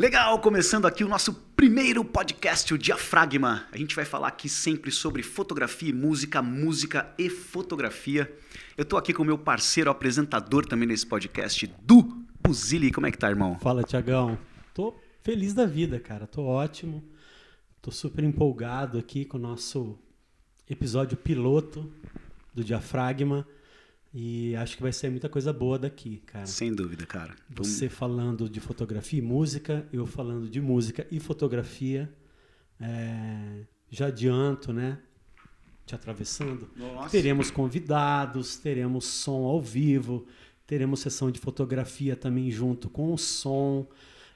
Legal, começando aqui o nosso primeiro podcast, o Diafragma. A gente vai falar aqui sempre sobre fotografia e música, música e fotografia. Eu tô aqui com o meu parceiro apresentador também nesse podcast, Du Puzili. Como é que tá, irmão? Fala, Tiagão. Tô feliz da vida, cara. Tô ótimo. Tô super empolgado aqui com o nosso episódio piloto do Diafragma. E acho que vai ser muita coisa boa daqui, cara. Sem dúvida, cara. Você falando de fotografia e música, eu falando de música e fotografia. É, já adianto, né? Te atravessando. Nossa. Teremos convidados, teremos som ao vivo, teremos sessão de fotografia também junto com o som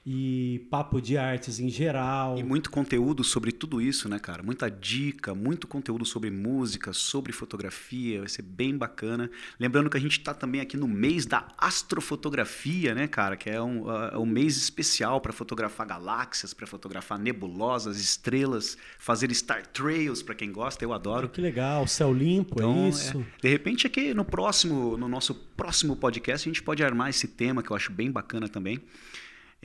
e papo de artes em geral. E muito conteúdo sobre tudo isso, né, cara? Muita dica, muito conteúdo sobre música, sobre fotografia, vai ser bem bacana. Lembrando que a gente está também aqui no mês da astrofotografia, né, cara? Que é um, uh, um mês especial para fotografar galáxias, para fotografar nebulosas, estrelas, fazer star trails para quem gosta, eu adoro. Que legal, céu limpo, Então, é isso. é, de repente aqui no próximo, no nosso próximo podcast, a gente pode armar esse tema que eu acho bem bacana também.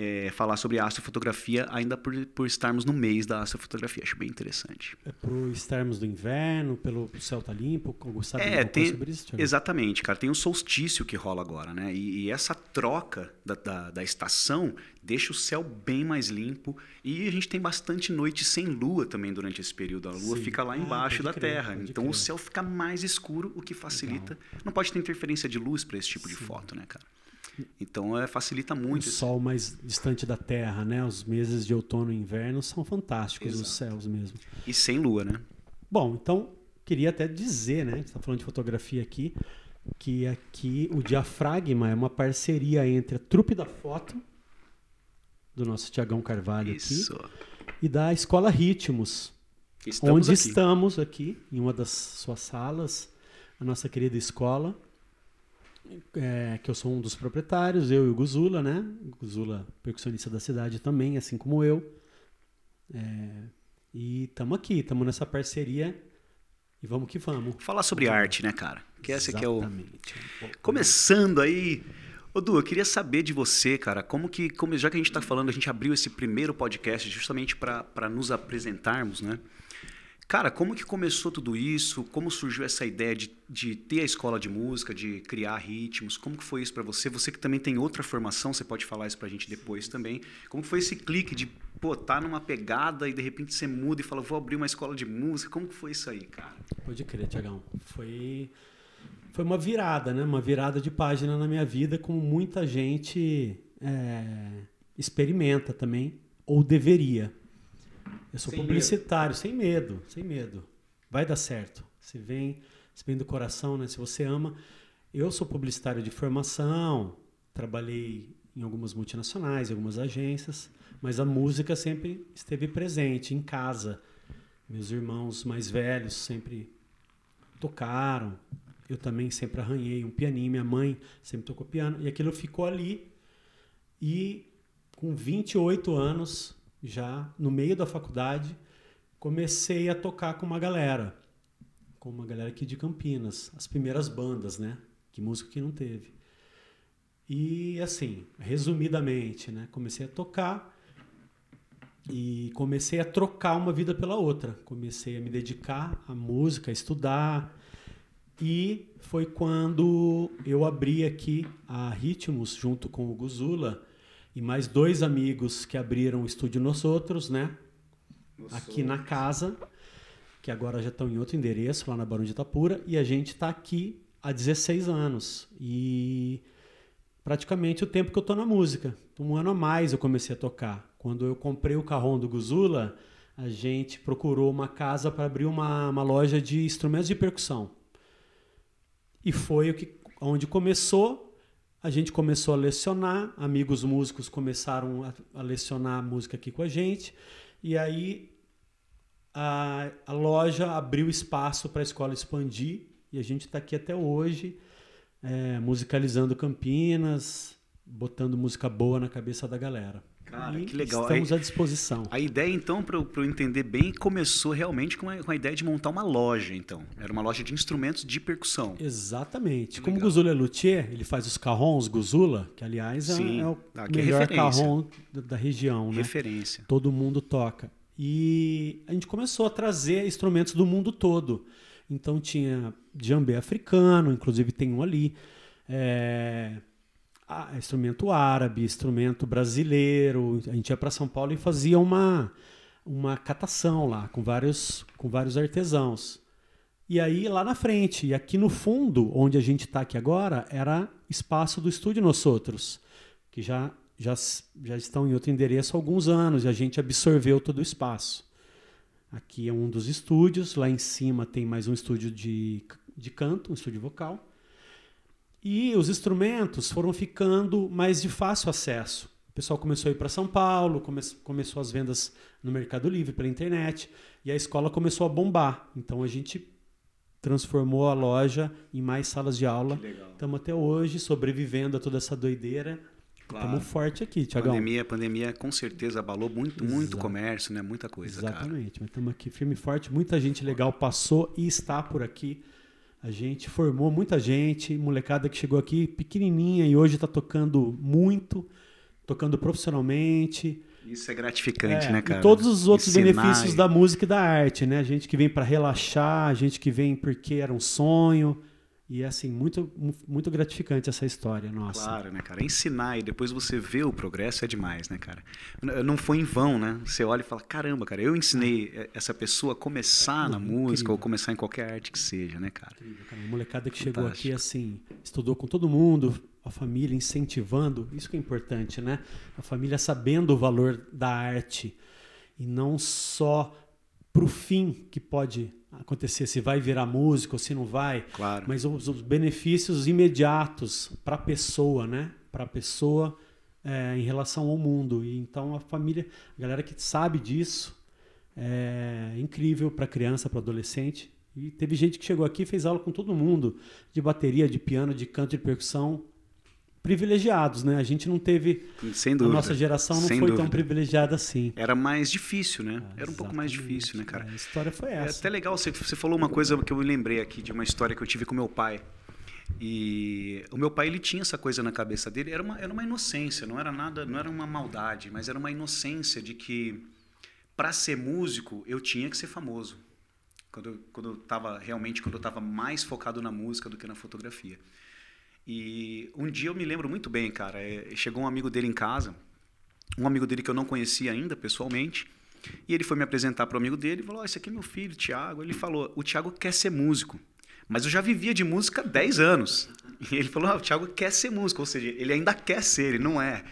É, falar sobre astrofotografia, ainda por, por estarmos no mês da astrofotografia. Acho bem interessante. É pro estarmos do inverno, pelo céu tá limpo, sabe É, tem, sobre isso, exatamente, cara. Tem o solstício que rola agora, né? E, e essa troca da, da, da estação deixa o céu bem mais limpo. E a gente tem bastante noite sem lua também durante esse período. A lua Sim. fica lá Ah, embaixo da pode crer, Terra. Então crer. o céu fica mais escuro, o que facilita. Não pode ter interferência de luz para esse tipo de Sim. foto, né, cara? Então é, facilita muito. o sol mais distante da Terra, né? Os meses de outono e inverno são fantásticos, os Exato. céus mesmo. E sem lua, né? Bom, então queria até dizer, né? Está falando de fotografia aqui, que aqui o Diafragma é uma parceria entre a Trupe da Foto, do nosso Tiagão Carvalho Isso. aqui, e da Escola Ritmos, Estamos onde aqui. estamos aqui, em uma das suas salas, a nossa querida escola, é, que eu sou um dos proprietários, eu e o Guzula, né? O Guzula, percussionista da cidade também, assim como eu. É, e estamos aqui, estamos nessa parceria e vamos que vamos. Falar sobre arte, né, cara? Que esse aqui é o. Exatamente. Começando aí. Ô, Du, eu queria saber de você, cara, como que, como, já que a gente está falando, a gente abriu esse primeiro podcast justamente para nos apresentarmos, né? Cara, como que começou tudo isso? Como surgiu essa ideia de, de ter a escola de música, de criar ritmos? Como que foi isso para você? Você que também tem outra formação, você pode falar isso pra gente depois também. Como que foi esse clique de, pô, tá numa pegada e de repente você muda e fala, vou abrir uma escola de música? Como que foi isso aí, cara? Pode crer, Tiagão. Foi, foi uma virada, né? Uma virada de página na minha vida, como muita gente é, experimenta também, ou deveria. Eu sou Sem publicitário, sem medo, sem medo. Vai dar certo. Se vem, se vem do coração, né? Se você ama. Eu sou publicitário de formação, trabalhei em algumas multinacionais, em algumas agências, mas a música sempre esteve presente em casa. Meus irmãos mais velhos sempre tocaram. Eu também sempre arranhei um pianinho, minha mãe sempre tocou piano, e aquilo ficou ali. E com 28 anos, já no meio da faculdade, comecei a tocar com uma galera, com uma galera aqui de Campinas, as primeiras bandas, né? Que música que não teve. E assim, resumidamente, né? Comecei a tocar e comecei a trocar uma vida pela outra. Comecei a me dedicar à música, a estudar. E foi quando eu abri aqui a Ritmos junto com o Guzula e mais dois amigos que abriram o estúdio Nós Outros, né? Aqui na casa, que agora já estão em outro endereço, lá na Barão de Itapura, e a gente está aqui há 16 anos. E praticamente o tempo que eu tô na música. Um ano a mais eu comecei a tocar. Quando eu comprei o carrão do Guzula, a gente procurou uma casa para abrir uma, uma loja de instrumentos de percussão. E foi o que, onde começou. A gente começou a lecionar, amigos músicos começaram a, a lecionar música aqui com a gente. E aí a, a loja abriu espaço para a escola expandir. E a gente está aqui até hoje é, musicalizando Campinas, botando música boa na cabeça da galera. Cara, e que legal. Estamos à disposição. A ideia, então, para eu entender bem, começou realmente com a, com a ideia de montar uma loja, então. Era uma loja de instrumentos de percussão. Exatamente. Que Como o. Guzula é luthier, ele faz os carrons Guzula, que aliás é, Sim, é o melhor referência. carrom da, da região, né? Referência. Todo mundo toca. E a gente começou a trazer instrumentos do mundo todo. Então tinha djembe africano, inclusive tem um ali. É, instrumento árabe, instrumento brasileiro. A gente ia para São Paulo e fazia uma, uma catação lá com vários, com vários artesãos. E aí lá na frente, e aqui no fundo, onde a gente está aqui agora, era espaço do estúdio Nós Outros, que já, já, já estão em outro endereço há alguns anos e a gente absorveu todo o espaço. Aqui é um dos estúdios, lá em cima tem mais um estúdio de, de canto, um estúdio vocal. E os instrumentos foram ficando mais de fácil acesso. O pessoal começou a ir para São Paulo, come começou as vendas no Mercado Livre, pela internet, e a escola começou a bombar. Então a gente transformou a loja em mais salas de aula. Estamos até hoje sobrevivendo a toda essa doideira. Claro. Estamos forte aqui, Tiagão. Pandemia, pandemia com certeza abalou muito, muito comércio, né? Muita coisa, cara. Exatamente, mas estamos aqui firme e forte. Muita gente legal passou e está por aqui. A gente formou muita gente, molecada que chegou aqui pequenininha e hoje está tocando muito, tocando profissionalmente. Isso é gratificante, É, né, cara? E todos os outros Ensinar benefícios e- da música e da arte, né? Gente que vem para relaxar, gente que vem porque era um sonho. E é assim, muito, muito gratificante essa história, nossa. Claro, né, cara? Ensinar e depois você vê o progresso é demais, né, cara? Não foi em vão, né? Você olha e fala, caramba, cara, eu ensinei eh, essa pessoa a começar na Incrível. música ou começar em qualquer arte que seja, né, cara? Incrível, cara. A molecada que chegou Fantástico. aqui, assim, estudou com todo mundo, a família incentivando, isso que é importante, né? A família sabendo o valor da arte e não só pro fim que pode acontecer, se vai virar músico ou se não vai, Claro. mas os, os benefícios imediatos para a pessoa, né? Para a pessoa é, em relação ao mundo. E então a família, a galera que sabe disso, é incrível para criança, para adolescente. E teve gente que chegou aqui e fez aula com todo mundo, de bateria, de piano, de canto, de percussão. Privilegiados, né? A gente não teve. Sem A dúvida. nossa geração não Sem foi tão dúvida. privilegiada assim. Era mais difícil, né? Era um pouco mais difícil, né, cara? A história foi É essa. até legal, você, você falou uma coisa que eu me lembrei aqui de uma história que eu tive com meu pai. E o meu pai ele tinha essa coisa na cabeça dele, era uma, era uma inocência, não era nada, não era uma maldade, mas era uma inocência de que para ser músico eu tinha que ser famoso. Quando eu, quando eu tava realmente, quando eu tava mais focado na música do que na fotografia. E um dia eu me lembro muito bem, cara, é, chegou um amigo dele em casa, um amigo dele que eu não conhecia ainda pessoalmente, e ele foi me apresentar para o amigo dele e falou: oh, Esse aqui é meu filho, Thiago. Ele falou: O Thiago quer ser músico. Mas eu já vivia de música há 10 anos. E ele falou: ah, O Thiago quer ser músico. Ou seja, ele ainda quer ser, ele não é.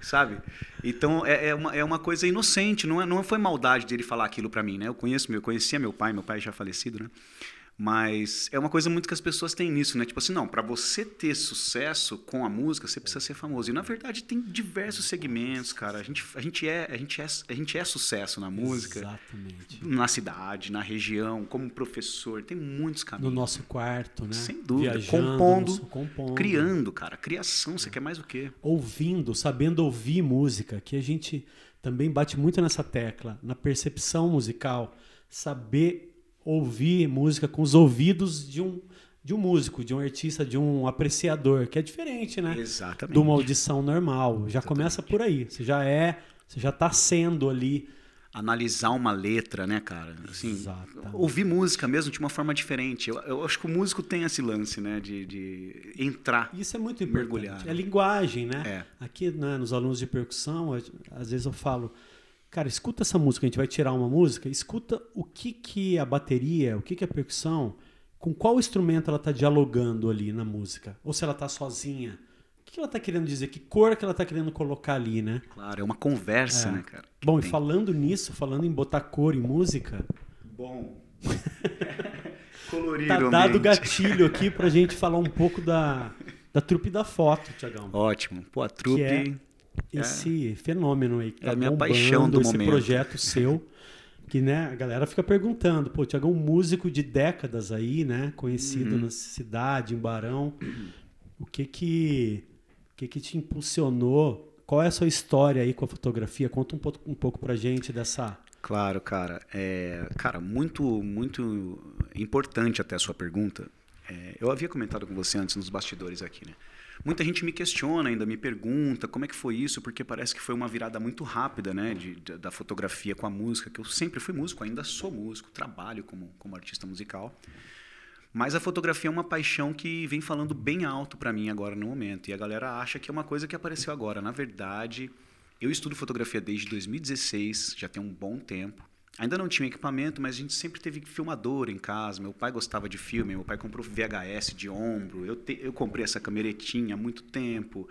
Sabe? Então é, é, uma, é uma coisa inocente, não, é, não foi maldade dele falar aquilo para mim, né? Eu conheço, eu conhecia meu pai, meu pai já falecido, né? Mas é uma coisa muito que as pessoas têm nisso, né? Tipo assim, não, para você ter sucesso com a música, você precisa ser famoso. E na verdade tem diversos segmentos, cara. A gente, a gente, é, a gente, é, a gente é sucesso na música, Exatamente. na cidade, na região, como professor. Tem muitos No caminhos. nosso quarto, né? Sem dúvida. Viajando, Compondo, no- compondo. Criando, cara. Criação, você quer mais o quê? ouvindo, sabendo ouvir música, que a gente também bate muito nessa tecla, na percepção musical, saber ouvir música com os ouvidos de um de um músico, de um artista, de um apreciador, que é diferente, né? Exatamente. De uma audição normal. Já começa por aí. Você já é, você já está sendo ali. Analisar uma letra, né, cara? Assim, Exatamente. ouvir música mesmo de uma forma diferente. Eu, eu acho que o músico tem esse lance, né, de, de entrar. Isso é muito importante. Mergulhar, né? É linguagem, né? É. Aqui, né, nos alunos de percussão, às vezes eu falo, cara, escuta essa música, a gente vai tirar uma música, escuta o que que a bateria, o que que a percussão, com qual instrumento ela está dialogando ali na música, ou se ela está sozinha. O que que ela está querendo dizer? Que cor que ela está querendo colocar ali, né? Claro, é uma conversa, É. né, cara? que Bom, e tem. falando nisso, falando em botar cor em música, Bom. Colorir tá o dado gatilho aqui pra gente falar um pouco da, da trupe da foto, Tiagão. Ótimo. Pô, a trupe... é esse fenômeno aí que É tá a minha bombando, paixão do esse momento. projeto seu, que né, a galera fica perguntando, pô, Tiagão, um músico de décadas aí, né, conhecido Uhum. na cidade, em Barão, o que que o que que te impulsionou? Qual é a sua história aí com a fotografia? Conta um pouco, um pouco pra gente dessa. Claro, cara. É, cara, muito, muito importante até a sua pergunta. É, eu havia comentado com você antes nos bastidores aqui, né? Muita gente me questiona ainda, me pergunta como é que foi isso, porque parece que foi uma virada muito rápida, né, de, de, da fotografia com a música, que eu sempre fui músico, ainda sou músico, trabalho como, como artista musical. Mas a fotografia é uma paixão que vem falando bem alto para mim agora no momento. E a galera acha que é uma coisa que apareceu agora. Na verdade, eu estudo fotografia desde 2016, já tem um bom tempo. Ainda não tinha equipamento, mas a gente sempre teve filmador em casa. Meu pai gostava de filme, meu pai comprou VHS de ombro. Eu, te, eu comprei essa cameretinha há muito tempo.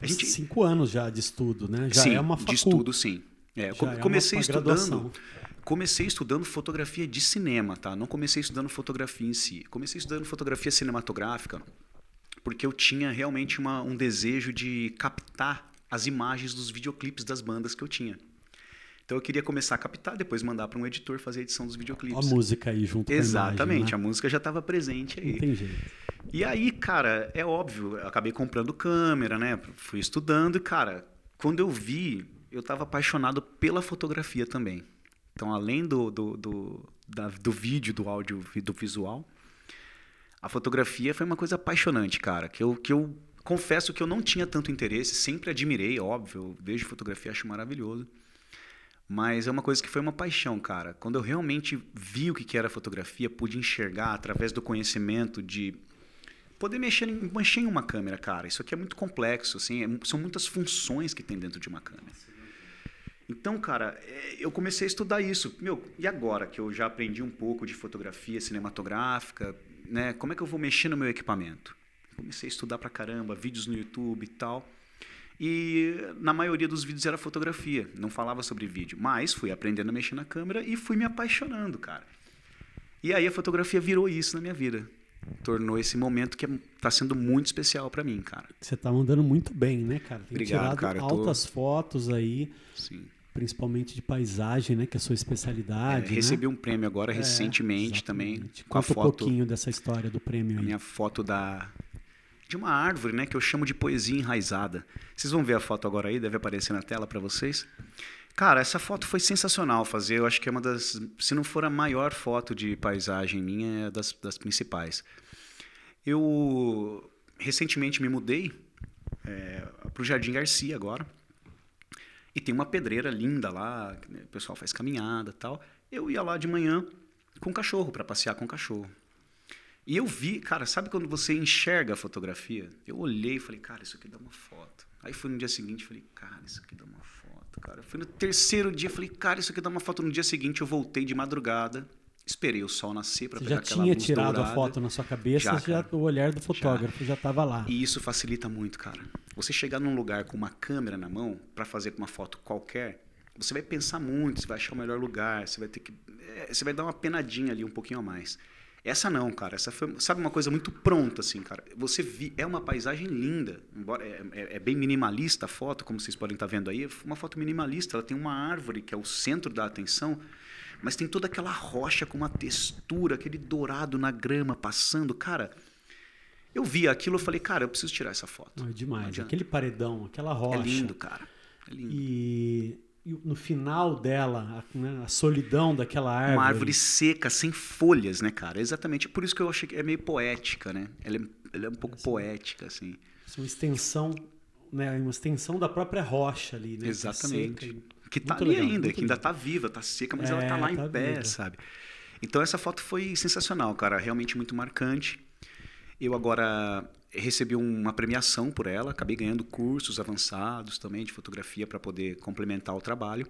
A gente... Cinco anos já de estudo, né? Já sim, é uma facu. de estudo, sim. É, eu comecei é uma, uma estudando. Graduação comecei estudando fotografia de cinema, tá? Não comecei estudando fotografia em si. Comecei estudando fotografia cinematográfica porque eu tinha realmente uma, um desejo de captar as imagens dos videoclipes das bandas que eu tinha. Então eu queria começar a captar, depois mandar para um editor fazer a edição dos videoclipes. A música aí junto Exatamente, com a imagem, né? a música já estava presente aí. Entendi. E aí, cara, é óbvio, eu acabei comprando câmera, né? Fui estudando e, cara, quando eu vi, eu estava apaixonado pela fotografia também. Então, além do, do, do, da, do vídeo, do áudio e do visual, a fotografia foi uma coisa apaixonante, cara. Que eu, que eu confesso que eu não tinha tanto interesse, sempre admirei, óbvio. Eu vejo fotografia, acho maravilhoso. Mas é uma coisa que foi uma paixão, cara. Quando eu realmente vi o que era fotografia, pude enxergar através do conhecimento de poder mexer em, mexer em uma câmera, cara. Isso aqui é muito complexo, assim, é, são muitas funções que tem dentro de uma câmera. Então, cara, é, eu comecei a estudar isso. Meu, e agora que eu já aprendi um pouco de fotografia cinematográfica, né? Como é que eu vou mexer no meu equipamento? Comecei a estudar pra caramba, vídeos no YouTube e tal. E na maioria dos vídeos era fotografia, não falava sobre vídeo. Mas fui aprendendo a mexer na câmera e fui me apaixonando, cara. E aí a fotografia virou isso na minha vida. Tornou esse momento que está sendo muito especial para mim, cara. Você está mandando muito bem, né, cara? Tem Obrigado, tirado cara. Altas tô... fotos aí. Sim principalmente de paisagem, né, que é a sua especialidade. É, recebi né? um prêmio agora é, recentemente exatamente. também com Conta a foto. um pouquinho dessa história do prêmio. A aí. minha foto da de uma árvore, né, que eu chamo de poesia enraizada. Vocês vão ver a foto agora aí, deve aparecer na tela para vocês. Cara, essa foto foi sensacional fazer. Eu acho que é uma das, se não for a maior foto de paisagem minha, é das, das principais. Eu recentemente me mudei é, para o Jardim Garcia agora. E tem uma pedreira linda lá, o pessoal faz caminhada tal. Eu ia lá de manhã com o cachorro, para passear com o cachorro. E eu vi, cara, sabe quando você enxerga a fotografia? Eu olhei e falei, cara, isso aqui dá uma foto. Aí fui no dia seguinte e falei, cara, isso aqui dá uma foto, cara. Fui no terceiro dia falei, cara, isso aqui dá uma foto. No dia seguinte eu voltei de madrugada, esperei o sol nascer para pegar aquela luz já tinha tirado dourada. a foto na sua cabeça, já, já o olhar do fotógrafo já estava lá. E isso facilita muito, cara. Você chegar num lugar com uma câmera na mão para fazer uma foto qualquer, você vai pensar muito, você vai achar o melhor lugar, você vai ter que, é, você vai dar uma penadinha ali um pouquinho a mais. Essa não, cara. Essa foi, sabe, uma coisa muito pronta, assim, cara. Você vi, é uma paisagem linda. Embora é, é, é, bem minimalista a foto, como vocês podem estar vendo aí. É uma foto minimalista. Ela tem uma árvore que é o centro da atenção, mas tem toda aquela rocha com uma textura, aquele dourado na grama passando, cara. Eu vi aquilo, eu falei, cara, eu preciso tirar essa foto. Não, é demais. Não Aquele paredão, aquela é rocha. É lindo, cara. É lindo. E e no final dela, a, né, a, solidão daquela árvore. Uma árvore seca, sem folhas, né, cara? Exatamente por isso que eu achei que é meio poética, né? Ela é, ela é um pouco assim, poética, assim. Uma extensão, né? Uma extensão da própria rocha ali, né? Exatamente. Que, está ali legal, ainda, que ainda está viva, está seca, mas é, ela está lá tá em pé, viva. sabe? Então essa foto foi sensacional, cara. Realmente muito marcante. Eu agora recebi uma premiação por ela, acabei ganhando cursos avançados também de fotografia para poder complementar o trabalho.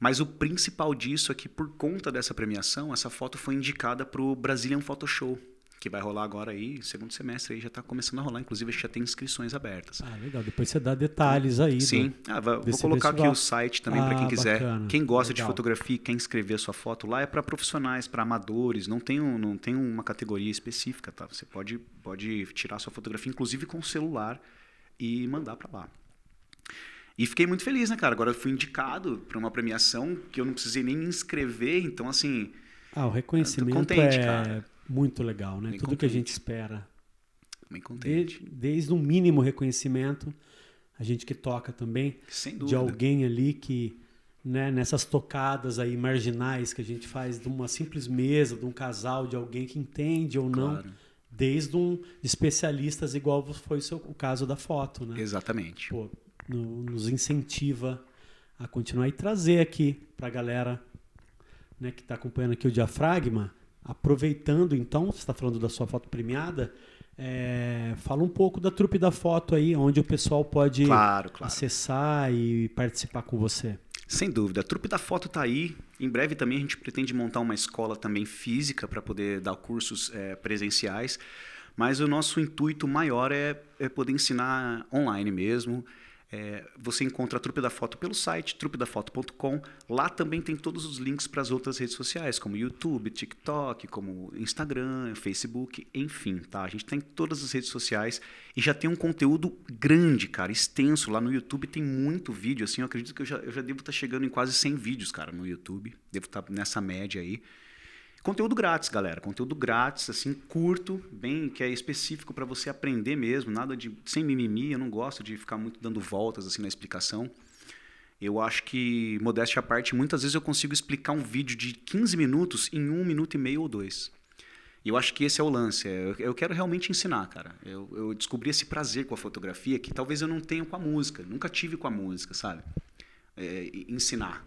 Mas o principal disso é que, por conta dessa premiação, essa foto foi indicada para o Brazilian Photo Show, que vai rolar agora aí, segundo semestre aí já está começando a rolar, inclusive já tem inscrições abertas. Ah, legal. Depois você dá detalhes aí. Sim, do, ah, vou colocar festival. aqui o site também ah, para quem quiser. Bacana. Quem gosta legal. de fotografia, quer inscrever sua foto lá é para profissionais, para amadores, não tem, um, não tem uma categoria específica, tá? Você pode, pode tirar sua fotografia, inclusive com o celular, e mandar para lá. E fiquei muito feliz, né, cara? Agora eu fui indicado para uma premiação que eu não precisei nem me inscrever, então assim. Ah, o reconhecimento contente, é cara muito legal, né? Bem Tudo contente. que a gente espera. Bem contente. De, desde um mínimo reconhecimento, a gente que toca também, de alguém ali que, né, nessas tocadas aí marginais que a gente faz de uma simples mesa, de um casal, de alguém que entende ou não, Claro. desde um especialistas igual foi o, seu, o caso da foto, né? Exatamente. Pô, no- nos incentiva a continuar e trazer aqui para a galera né, que está acompanhando aqui o diafragma, aproveitando então, você está falando da sua foto premiada, é, fala um pouco da trupe da foto aí, onde o pessoal pode Claro, claro. acessar e participar com você. Sem dúvida. A trupe da foto tá aí. Em breve também a gente pretende montar uma escola também física para poder dar cursos eh, presenciais. Mas o nosso intuito maior é, é poder ensinar online mesmo. Eh, você encontra a Trupe da Foto pelo site trupedafoto.com. Lá também tem todos os links para as outras redes sociais, como YouTube, TikTok, como Instagram, Facebook, enfim, tá? A gente tem todas as redes sociais e já tem um conteúdo grande, cara, extenso. Lá no YouTube tem muito vídeo, assim, eu acredito que eu já, eu já devo estar chegando em quase 100 vídeos, cara, no YouTube. Devo estar nessa média aí. Conteúdo grátis, galera. Conteúdo grátis, assim, curto, bem, que é específico para você aprender mesmo, nada de sem mimimi. Eu não gosto de ficar muito dando voltas assim na explicação. Eu acho que, modéstia à parte, muitas vezes eu consigo explicar um vídeo de 15 minutos em um minuto e meio ou dois. E eu acho que esse é o lance. é, Eu, quero realmente ensinar, cara. Eu, eu descobri esse prazer com a fotografia que talvez eu não tenha com a música. Nunca tive com a música, sabe? É, ensinar.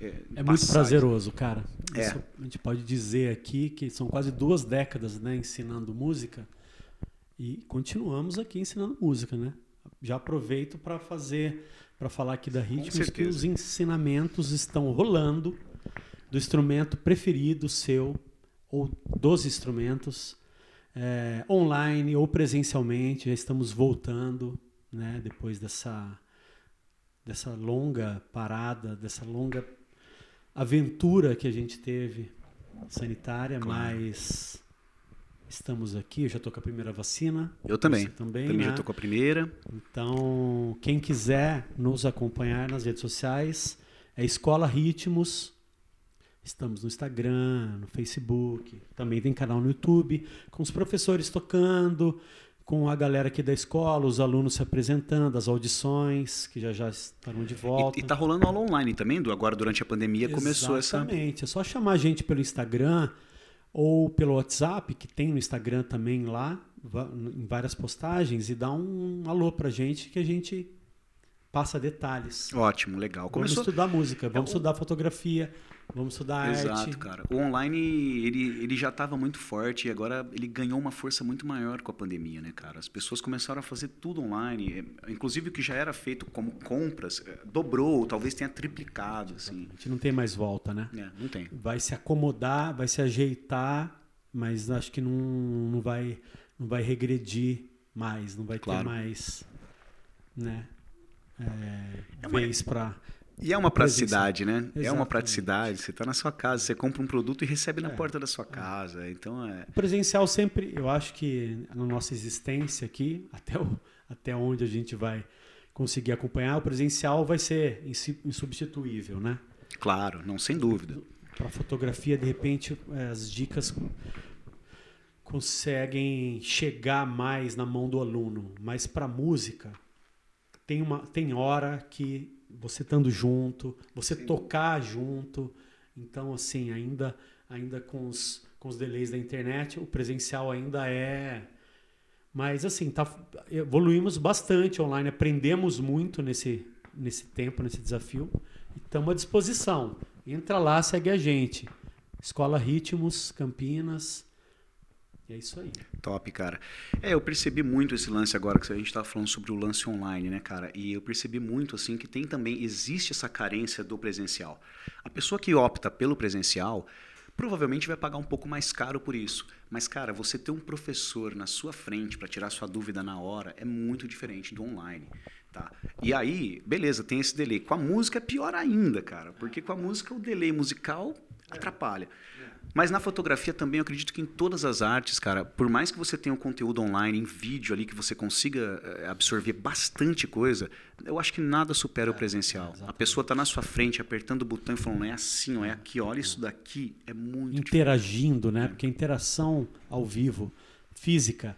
É muito passar prazeroso, cara. É. Isso a gente pode dizer aqui que são quase duas décadas né, ensinando música e continuamos aqui ensinando música, né? Já aproveito para fazer, para falar aqui da Ritmos que os ensinamentos estão rolando do instrumento preferido seu ou dos instrumentos é, online ou presencialmente. Já estamos voltando, né? Depois dessa dessa longa parada, dessa longa aventura que a gente teve sanitária, Claro. mas estamos aqui. Eu já estou com a primeira vacina. Eu também. Você também, Também né? já tô com a primeira. Então, quem quiser nos acompanhar nas redes sociais, é Escola Ritmos. Estamos no Instagram, no Facebook, também tem canal no YouTube, com os professores tocando, com a galera aqui da escola, os alunos se apresentando, as audições, que já já estarão de volta. E, e tá rolando aula online também, do, agora durante a pandemia começou essa. Exatamente. É só chamar a gente pelo Instagram ou pelo WhatsApp, que tem no Instagram também lá, em várias postagens, e dá um alô pra gente que a gente passa detalhes. Ótimo, legal. Vamos Começou. estudar música, vamos É, estudar fotografia, vamos estudar arte. Exato, cara. O online, ele, ele já estava muito forte e agora ele ganhou uma força muito maior com a pandemia, né, cara? As pessoas começaram a fazer tudo online. é, Inclusive o que já era feito como compras, é, dobrou, talvez tenha triplicado, assim. A gente não tem mais volta, né? É, não tem. Vai se acomodar, vai se ajeitar, mas acho que não, não, vai, não vai regredir mais, não vai Claro. ter mais né, é, É uma- vez para E é uma praticidade, né? É uma Exatamente. praticidade. Você está na sua casa, você compra um produto e recebe na É. porta da sua casa. Então, é... O presencial sempre, eu acho que na nossa existência aqui, até, o, até onde a gente vai conseguir acompanhar, o presencial vai ser insubstituível, né? Claro, não, sem dúvida. Para fotografia, de repente, eh, as dicas conseguem chegar mais na mão do aluno, mas para música tem uma tem hora que você estando junto, você tocar junto, então assim ainda ainda com os com os delays da internet, o presencial ainda é mas assim, tá, evoluímos bastante online, aprendemos muito nesse, nesse tempo, nesse desafio. E estamos à disposição. Entra lá, segue a gente. Escola Ritmos, Campinas. E é isso aí. Top, cara. É, eu percebi muito esse lance agora que a gente estava falando sobre o lance online, né, cara? E eu percebi muito assim que tem também existe essa carência do presencial. A pessoa que opta pelo presencial provavelmente vai pagar um pouco mais caro por isso. Mas cara, você ter um professor na sua frente para tirar sua dúvida na hora é muito diferente do online. Tá. E aí, beleza, tem esse delay. Com a música é pior ainda, cara, porque com a música o delay musical atrapalha. Mas na fotografia também eu acredito que em todas as artes, cara, por mais que você tenha um conteúdo online, em vídeo ali, que você consiga eh, absorver bastante coisa, eu acho que nada supera o presencial. A pessoa tá na sua frente, apertando o botão e falando, é assim, ó, é aqui, olha isso daqui, é muito diferente. Interagindo, né? Porque a interação ao vivo, física,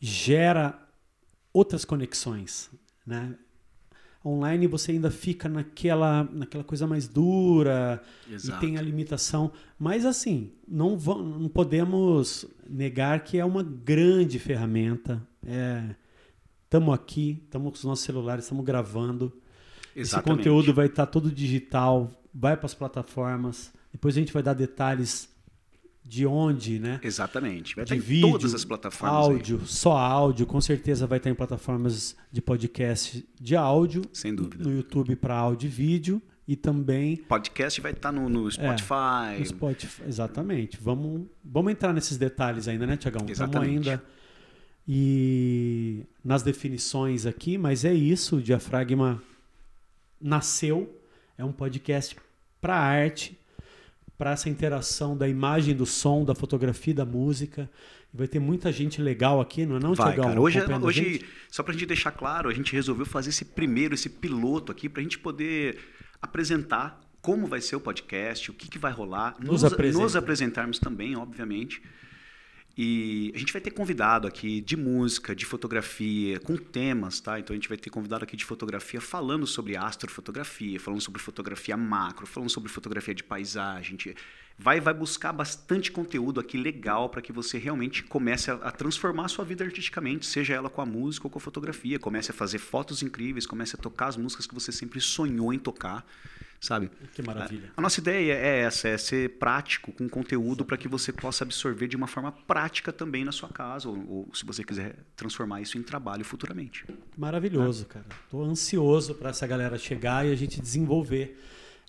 gera outras conexões. né? Online você ainda fica naquela, naquela coisa mais dura Exato. e tem a limitação. Mas assim, não, não podemos negar que é uma grande ferramenta. Estamos é, aqui, estamos com os nossos celulares, estamos gravando. Exatamente. Esse conteúdo vai estar tá todo digital, vai para as plataformas. Depois a gente vai dar detalhes de onde, né? Exatamente. Vai de estar vídeo, em todas as plataformas. Áudio, aí. só áudio, com certeza vai estar em plataformas de podcast de áudio. Sem dúvida. No YouTube para áudio e vídeo. E também. Podcast vai estar no, no Spotify. É, no Spotify. Exatamente. Vamos, vamos entrar nesses detalhes ainda, né, Tiagão? Estamos ainda. E nas definições aqui, mas é isso. O Diafragma nasceu. É um podcast para arte para essa interação da imagem, do som, da fotografia, da música. Vai ter muita gente legal aqui, não é não, Vai, cara. Hoje, hoje só para a gente deixar claro, a gente resolveu fazer esse primeiro, esse piloto aqui, para a gente poder apresentar como vai ser o podcast, o que, que vai rolar, nos, nos, nos apresentarmos também, obviamente. E a gente vai ter convidado aqui de música, de fotografia, com temas, tá? Então a gente vai ter convidado aqui de fotografia falando sobre astrofotografia, falando sobre fotografia macro, falando sobre fotografia de paisagem. Vai, vai buscar bastante conteúdo aqui legal para que você realmente comece a, a, transformar a sua vida artisticamente, seja ela com a música ou com a fotografia. Comece a fazer fotos incríveis, comece a tocar as músicas que você sempre sonhou em tocar sabe? Que maravilha. A, a nossa ideia é essa, é ser prático com conteúdo para que você possa absorver de uma forma prática também na sua casa, ou, ou se você quiser transformar isso em trabalho futuramente. Maravilhoso, cara. Estou ansioso para essa galera chegar e a gente desenvolver.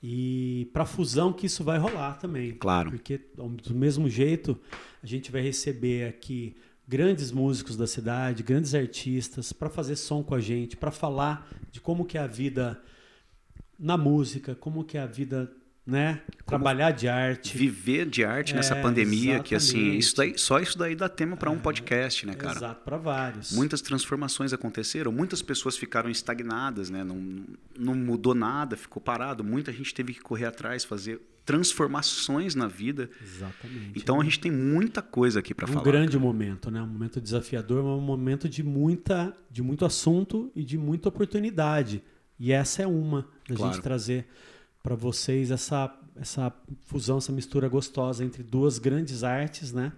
E para a fusão que isso vai rolar também. Claro. Porque do mesmo jeito, a gente vai receber aqui grandes músicos da cidade, grandes artistas para fazer som com a gente, para falar de como que é a vida na música, como que é a vida, né? Como Trabalhar de arte. Viver de arte nessa é, pandemia, exatamente. que assim, isso daí, só isso daí dá tema para um é, podcast, né, cara? Exato, para vários. Muitas transformações aconteceram, muitas pessoas ficaram estagnadas, né? Não, não mudou nada, ficou parado. Muita gente teve que correr atrás, fazer transformações na vida. Exatamente. Então a gente tem muita coisa aqui para um falar. Um grande cara. momento, né? Um momento desafiador, mas um momento de muita, de muito assunto e de muita oportunidade. E essa é uma, da claro. gente trazer para vocês essa, essa fusão, essa mistura gostosa entre duas grandes artes, né?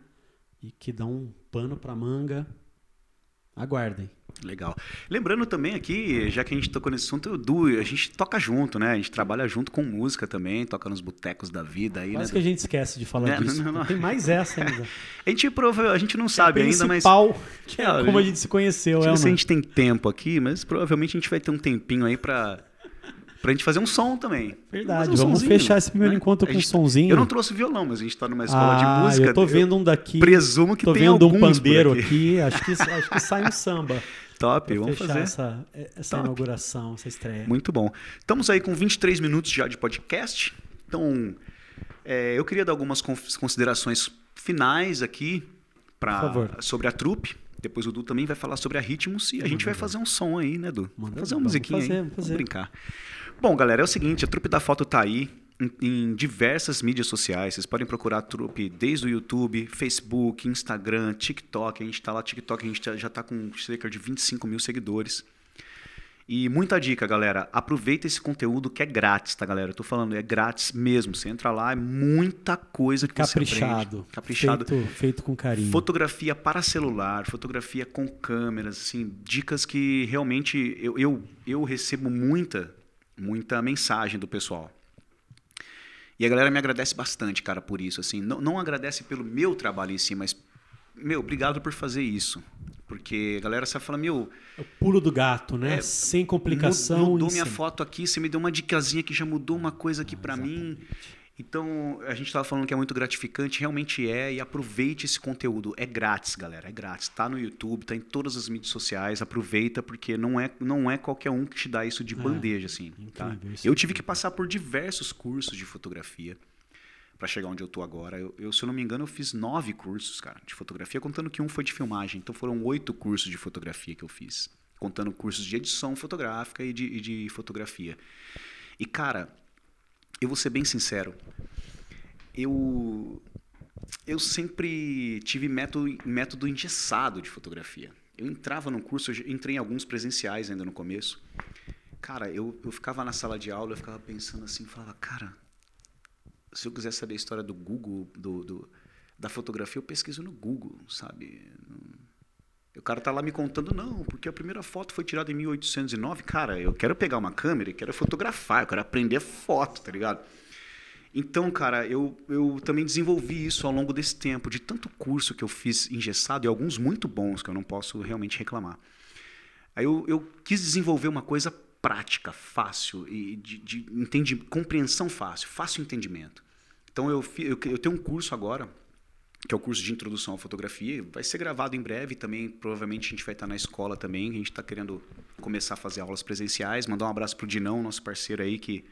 E que dão um pano para manga. Aguardem. Legal. Lembrando também aqui, já que a gente tocou nesse assunto, Du, a gente toca junto, né? A gente trabalha junto com música também, toca nos botecos da vida aí, Quase né? que a gente esquece de falar é, disso. Não, não. Tem mais essa ainda. a gente prova, a gente não sabe é ainda, mas que é como a gente se conheceu, Não sei se a gente tem tempo aqui, mas provavelmente a gente vai ter um tempinho aí para Pra gente fazer um som também. Verdade, um vamos fechar esse primeiro né? encontro com gente, um sonzinho. Eu não trouxe violão, mas a gente tá numa escola ah, de música. Eu tô vendo um daqui. Presumo que tô tem vendo um pandeiro aqui. aqui. Acho, que, acho que sai um samba. Top, vamos fazer. essa, essa inauguração, essa estreia. Muito bom. Estamos aí com 23 minutos já de podcast. Então, é, eu queria dar algumas considerações finais aqui pra, sobre a trupe. Depois o Du também vai falar sobre a Ritmos e a gente vai fazer um som aí, né, Du? Manda, fazer uma musiquinha fazer, aí. Vamos, fazer. vamos brincar. Bom, galera, é o seguinte, a Trupe da Foto tá aí em, em, diversas mídias sociais. Vocês podem procurar a Trupe desde o YouTube, Facebook, Instagram, TikTok. A gente está lá, TikTok, a gente já está com cerca de 25 mil seguidores. E muita dica, galera. Aproveita esse conteúdo que é grátis, tá, galera? Eu tô falando, é grátis mesmo. Você entra lá, é muita coisa que Caprichado. você. Caprichado. Feito, feito com carinho. Fotografia para celular, fotografia com câmeras, assim, dicas que realmente eu, eu, eu recebo muita muita mensagem do pessoal. E a galera me agradece bastante, cara, por isso. Assim, não, não agradece pelo meu trabalho em si, mas, meu, obrigado por fazer isso. Porque a galera só fala, meu. É o pulo do gato, né? É, Sem complicação. Mudou minha foto aqui, você me deu uma dicasinha que já mudou uma coisa aqui para mim. Então, a gente estava falando que é muito gratificante, realmente é, e aproveite esse conteúdo. É grátis, galera, é grátis. Está no YouTube, está em todas as mídias sociais, aproveita, porque não é, não é qualquer um que te dá isso de é, bandeja, assim. Tá? Eu tive que passar por diversos cursos de fotografia para chegar onde eu tô agora. Eu, eu, se eu não me engano, eu fiz nove cursos, cara, de fotografia, contando que um foi de filmagem. Então foram oito cursos de fotografia que eu fiz. Contando cursos de edição fotográfica e de, e de fotografia. E, cara, eu vou ser bem sincero. Eu eu sempre tive método, método engessado de fotografia. eu entrava num curso, eu entrei em alguns presenciais ainda no começo. Cara, eu, eu ficava na sala de aula, eu ficava pensando assim, falava, cara, se eu quiser saber a história do Google, do, do da fotografia, eu pesquiso no Google, sabe? O cara tá lá me contando, não, porque a primeira foto foi tirada em 1809. Cara, eu quero pegar uma câmera e quero fotografar, eu quero aprender foto, tá ligado? Então, cara, eu, eu também desenvolvi isso ao longo desse tempo, de tanto curso que eu fiz engessado, e alguns muito bons, que eu não posso realmente reclamar. Aí eu, eu quis desenvolver uma coisa prática, fácil, e de, de entendi, compreensão fácil, fácil entendimento. Então, eu, eu, eu tenho um curso agora, que é o curso de introdução à fotografia. Vai ser gravado em breve também. Provavelmente a gente vai estar na escola também. A gente está querendo começar a fazer aulas presenciais. Mandar um abraço para o Dinão, nosso parceiro aí, que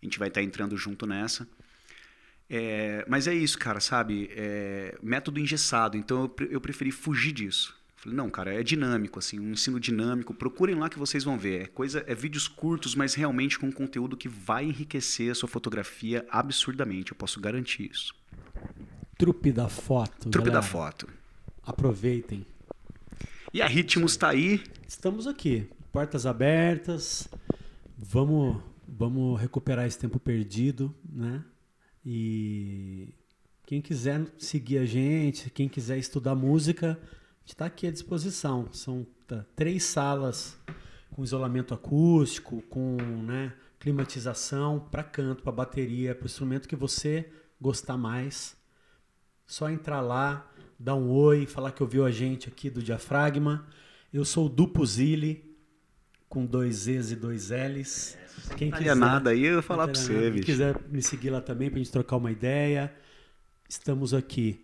a gente vai estar entrando junto nessa. É, mas é isso, cara, sabe? É, método engessado. Então eu, eu preferi fugir disso. Falei, não, cara, é dinâmico, assim, um ensino dinâmico. Procurem lá que vocês vão ver. É coisa, é vídeos curtos, mas realmente com conteúdo que vai enriquecer a sua fotografia absurdamente. Eu posso garantir isso. Trupe da foto. Trupe galera. da foto. Aproveitem. E a Ritmos está aí. Estamos aqui, portas abertas. Vamos, vamos recuperar esse tempo perdido, né? E quem quiser seguir a gente, quem quiser estudar música, a gente está aqui à disposição. São tá, três salas com isolamento acústico, com né, climatização para canto, para bateria, para o instrumento que você gostar mais. Só entrar lá, dar um oi, falar que ouviu a gente aqui do Diafragma. Eu sou o Dupuzili, com dois E's e dois L's. Quem não quiser nada aí, eu vou falar para você, Quem quiser me seguir lá também para a gente trocar uma ideia. Estamos aqui.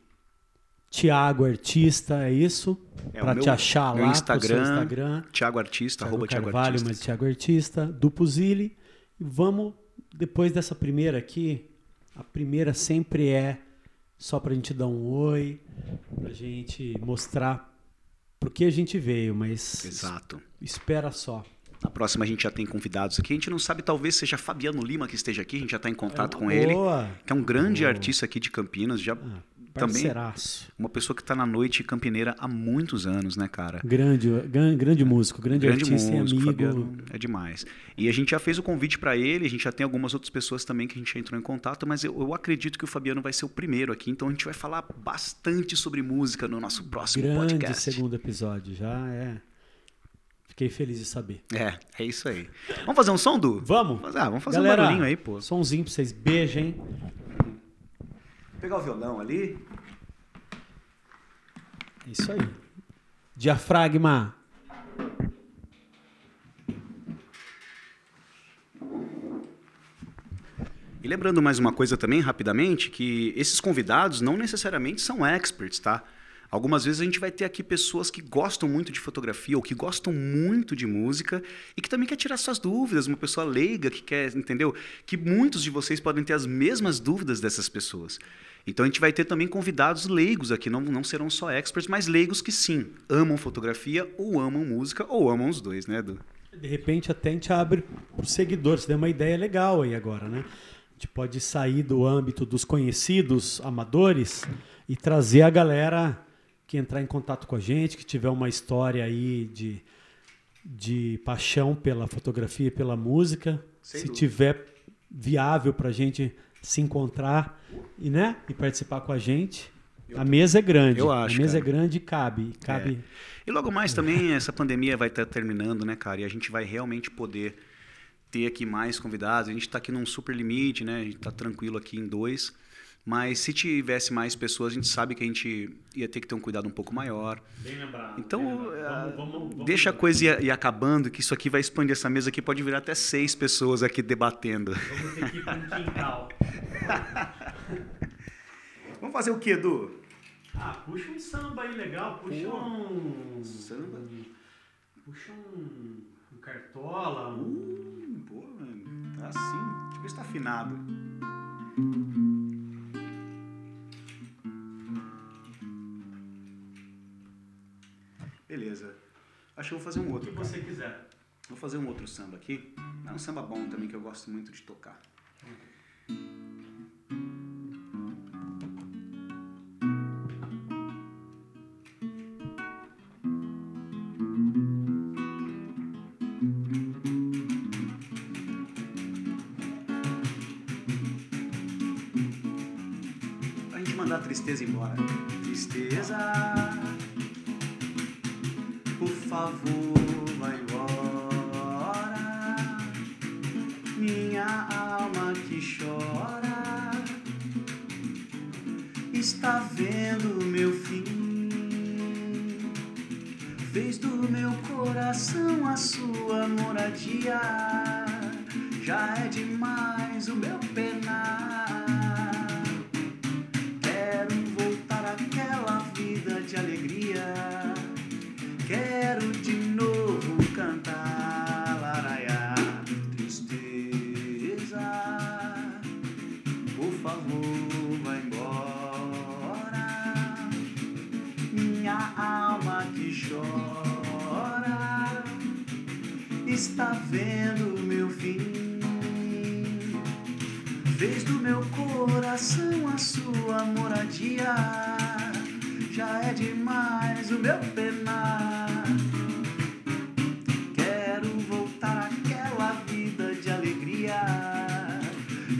Tiago Artista, é isso? É para te achar lá Instagram, Instagram. Tiago Artista, Thiago arroba Carvalho, Thiago Artista. mas Tiago Artista, Dupuzili. E vamos, depois dessa primeira aqui, a primeira sempre é só para a gente dar um oi, para a gente mostrar por que a gente veio, mas Exato. espera só. Na próxima a gente já tem convidados aqui. A gente não sabe, talvez seja Fabiano Lima que esteja aqui. A gente já está em contato é com boa. ele. Que é um grande boa. artista aqui de Campinas. Já ah, também uma pessoa que está na noite campineira há muitos anos, né, cara? Grande, grande músico, grande, grande artista músico, e amigo. Fabiano é demais. E a gente já fez o convite para ele, a gente já tem algumas outras pessoas também que a gente entrou em contato, mas eu, eu, acredito que o Fabiano vai ser o primeiro aqui, então a gente vai falar bastante sobre música no nosso próximo grande podcast. Grande segundo episódio, já é. Fiquei feliz de saber. É, é isso aí. Vamos fazer um som, Du? Vamos. Ah, vamos fazer Galera, um barulhinho aí, pô. Somzinho pra vocês. Beijem. Vou pegar o violão ali. É isso aí. Diafragma. E lembrando mais uma coisa também, rapidamente, que esses convidados não necessariamente são experts, tá? Algumas vezes a gente vai ter aqui pessoas que gostam muito de fotografia ou que gostam muito de música e que também quer tirar suas dúvidas, uma pessoa leiga que quer, entendeu? Que muitos de vocês podem ter as mesmas dúvidas dessas pessoas. Então a gente vai ter também convidados leigos aqui, não, não serão só experts, mas leigos que sim, amam fotografia ou amam música ou amam os dois, né, Edu? De repente até a gente abre para os seguidores, deu uma ideia legal aí agora, né? A gente pode sair do âmbito dos conhecidos amadores e trazer a galera que entrar em contato com a gente, que tiver uma história aí de, de paixão pela fotografia e pela música, Sem se dúvida. tiver viável para a gente se encontrar e, né, e participar com a gente. Eu a mesa é grande. Eu acho. A mesa cara. é grande e cabe. cabe... É. E logo mais também essa pandemia vai estar terminando, né, cara? E a gente vai realmente poder ter aqui mais convidados. A gente está aqui num super limite, né? A gente está tranquilo aqui em dois. Mas se tivesse mais pessoas, a gente sabe que a gente ia ter que ter um cuidado um pouco maior. Bem lembrado. Então, bem lembrado. Vamos, vamos, vamos, deixa a coisa ir, ir, acabando, que isso aqui vai expandir. Essa mesa aqui pode virar até seis pessoas aqui debatendo. Vamos ter que ir para um quintal. vamos fazer o que, Edu? Ah, puxa um samba aí legal. Puxa Pô, um. Samba? Puxa um. um cartola. Um... Uh, pô, mano. Tá assim. Deixa eu ver se tá afinado. Beleza. Acho que eu vou fazer um outro. O que você cara. quiser. Vou fazer um outro samba aqui. É um samba bom também que eu gosto muito de tocar. A gente mandar a tristeza embora. Tristeza favor, vai embora. Minha alma que chora está vendo meu fim. Fez do meu coração a sua moradia. Já é demais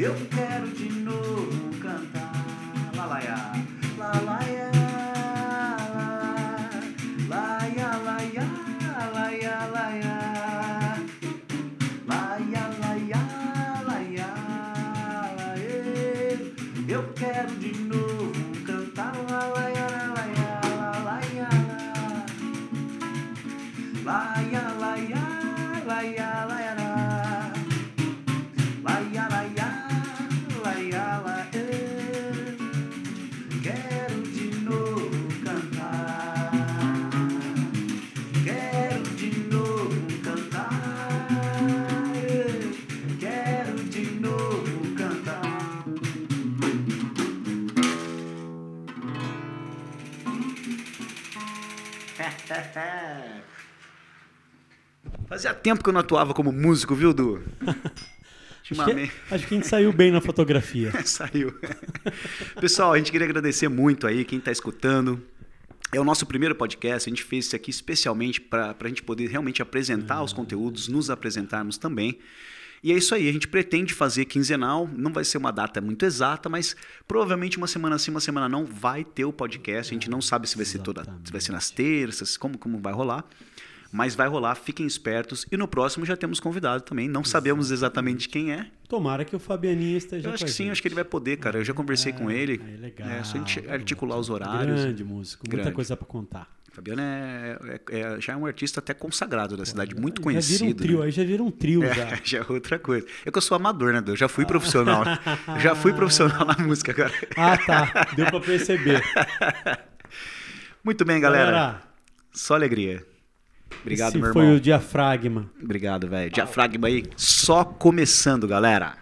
Eu quero de novo Fazia tempo que eu não atuava como músico, viu, Du? Acho que, acho que a gente saiu bem na fotografia. Saiu. Pessoal, a gente queria agradecer muito aí quem está escutando. É o nosso primeiro podcast, a gente fez isso aqui especialmente para a gente poder realmente apresentar os conteúdos, nos apresentarmos também. E é isso aí, a gente pretende fazer quinzenal, não vai ser uma data muito exata, mas provavelmente uma semana sim, uma semana não, vai ter o podcast. A gente não sabe se vai ser toda, se vai ser nas terças, como, como vai rolar. Mas vai rolar, fiquem espertos. E no próximo já temos convidado também. Não sabemos exatamente quem é. Tomara que o Fabianinho esteja Eu acho que sim, acho que ele vai poder, cara. Eu já conversei com ele. É, legal. É só a gente legal. articular os horários. Grande músico, muita Grande. coisa pra contar. Fabiano é, é- é- já é um artista até consagrado da cidade, muito Já vira um conhecido. trio, né? aí já vira um trio É, já. já é outra coisa. É que eu sou amador, né, Deus? Já fui profissional. né? já fui profissional na música, cara. Ah, tá. Deu pra perceber. Muito bem, galera. Só alegria. Obrigado, Esse meu foi irmão. o diafragma. Obrigado, velho. Diafragma aí, só começando, galera.